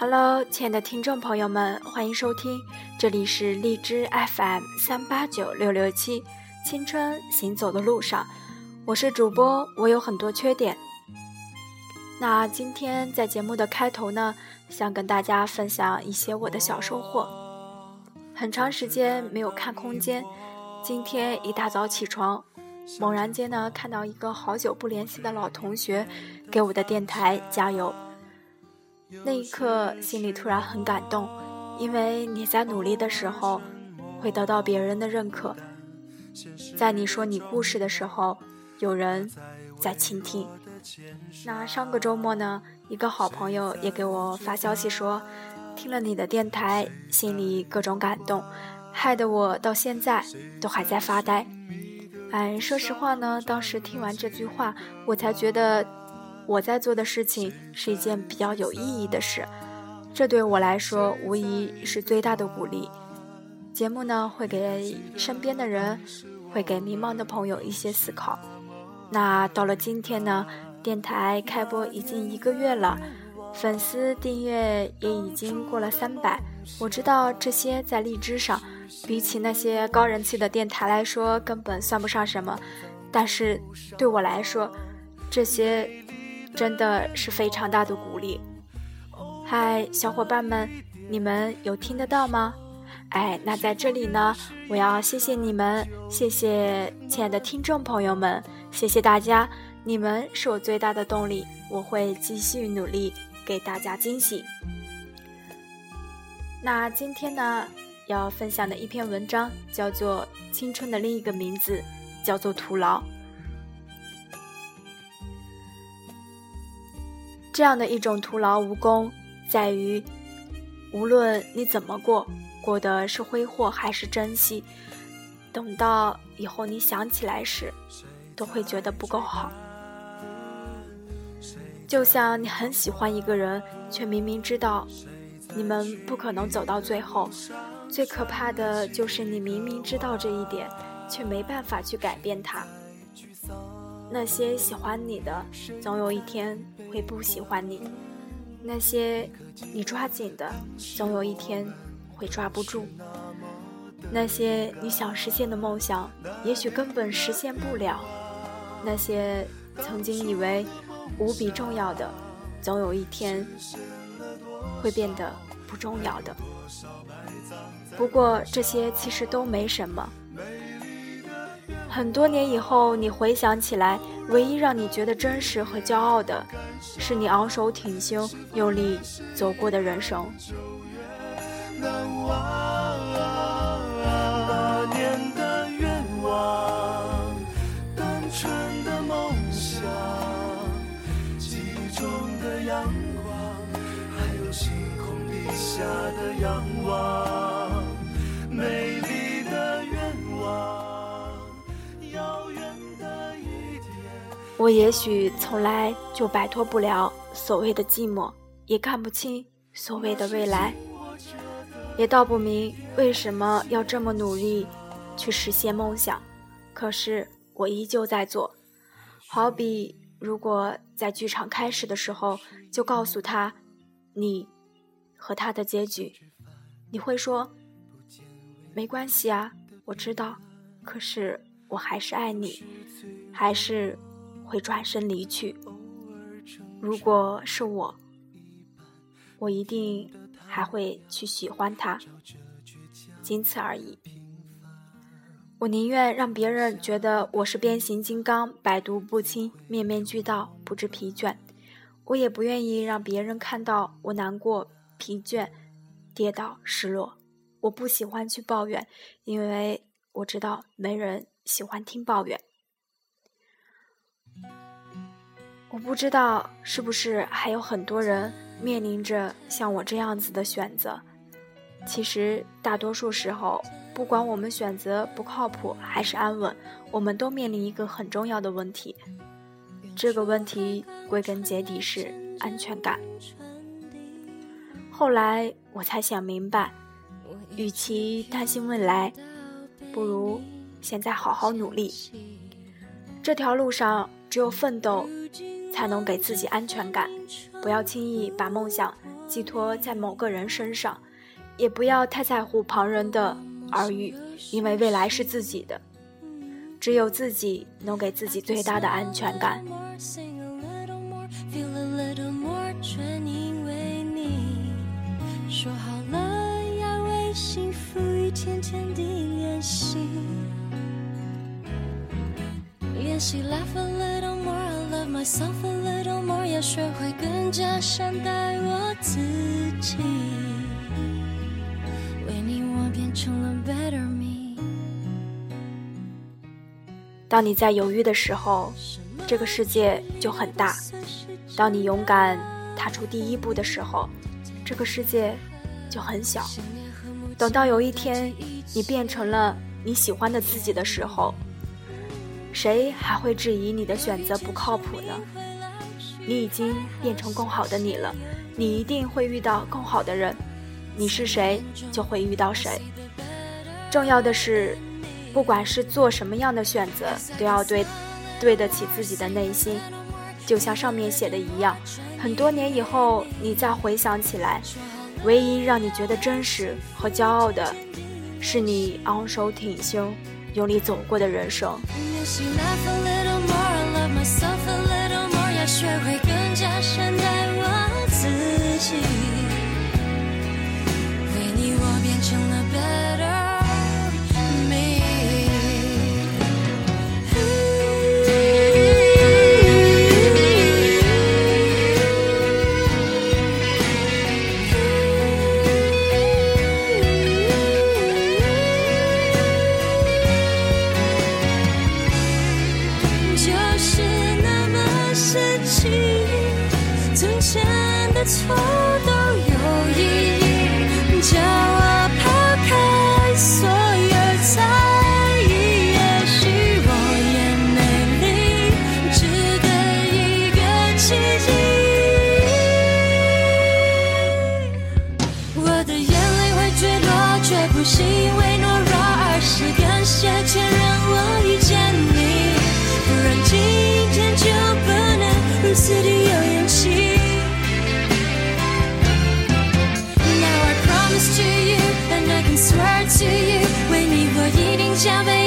Hello，亲爱的听众朋友们，欢迎收听，这里是荔枝 FM 三八九六六七，青春行走的路上，我是主播，我有很多缺点。那今天在节目的开头呢，想跟大家分享一些我的小收获。很长时间没有看空间，今天一大早起床，猛然间呢看到一个好久不联系的老同学给我的电台加油。那一刻，心里突然很感动，因为你在努力的时候，会得到别人的认可。在你说你故事的时候，有人在倾听。那上个周末呢，一个好朋友也给我发消息说，听了你的电台，心里各种感动，害得我到现在都还在发呆。哎，说实话呢，当时听完这句话，我才觉得。我在做的事情是一件比较有意义的事，这对我来说无疑是最大的鼓励。节目呢会给身边的人，会给迷茫的朋友一些思考。那到了今天呢，电台开播已经一个月了，粉丝订阅也已经过了三百。我知道这些在荔枝上，比起那些高人气的电台来说根本算不上什么，但是对我来说，这些。真的是非常大的鼓励。嗨，小伙伴们，你们有听得到吗？哎，那在这里呢，我要谢谢你们，谢谢亲爱的听众朋友们，谢谢大家，你们是我最大的动力，我会继续努力给大家惊喜。那今天呢，要分享的一篇文章叫做《青春的另一个名字》，叫做徒劳。这样的一种徒劳无功，在于，无论你怎么过，过的是挥霍还是珍惜，等到以后你想起来时，都会觉得不够好。就像你很喜欢一个人，却明明知道你们不可能走到最后，最可怕的就是你明明知道这一点，却没办法去改变他。那些喜欢你的，总有一天会不喜欢你；那些你抓紧的，总有一天会抓不住；那些你想实现的梦想，也许根本实现不了；那些曾经以为无比重要的，总有一天会变得不重要的。不过这些其实都没什么。很多年以后，你回想起来，唯一让你觉得真实和骄傲的，是你昂首挺胸、用力走过的人生。难忘下的仰望，美丽的愿望。我也许从来就摆脱不了所谓的寂寞，也看不清所谓的未来，也道不明为什么要这么努力去实现梦想。可是我依旧在做。好比如果在剧场开始的时候就告诉他，你和他的结局，你会说没关系啊，我知道。可是我还是爱你，还是。会转身离去。如果是我，我一定还会去喜欢他，仅此而已。我宁愿让别人觉得我是变形金刚，百毒不侵，面面俱到，不知疲倦。我也不愿意让别人看到我难过、疲倦、跌倒、失落。我不喜欢去抱怨，因为我知道没人喜欢听抱怨。我不知道是不是还有很多人面临着像我这样子的选择。其实大多数时候，不管我们选择不靠谱还是安稳，我们都面临一个很重要的问题。这个问题归根结底是安全感。后来我才想明白，与其担心未来，不如现在好好努力。这条路上，只有奋斗，才能给自己安全感。不要轻易把梦想寄托在某个人身上，也不要太在乎旁人的耳语，因为未来是自己的，只有自己能给自己最大的安全感。说好了要为幸福一天天地练习，练习 laugh a little more, I love myself a little more，要学会更加善待我自己。为你我变成了 better me。当你在犹豫的时候，这个世界就很大；当你勇敢踏出第一步的时候，这个世界。就很小，等到有一天你变成了你喜欢的自己的时候，谁还会质疑你的选择不靠谱呢？你已经变成更好的你了，你一定会遇到更好的人。你是谁，就会遇到谁。重要的是，不管是做什么样的选择，都要对对得起自己的内心。就像上面写的一样，很多年以后，你再回想起来。唯一让你觉得真实和骄傲的，是你昂首挺胸、用力走过的人生。从前的错都有意义，叫我抛开所有。and i can swear to you. When you were jamais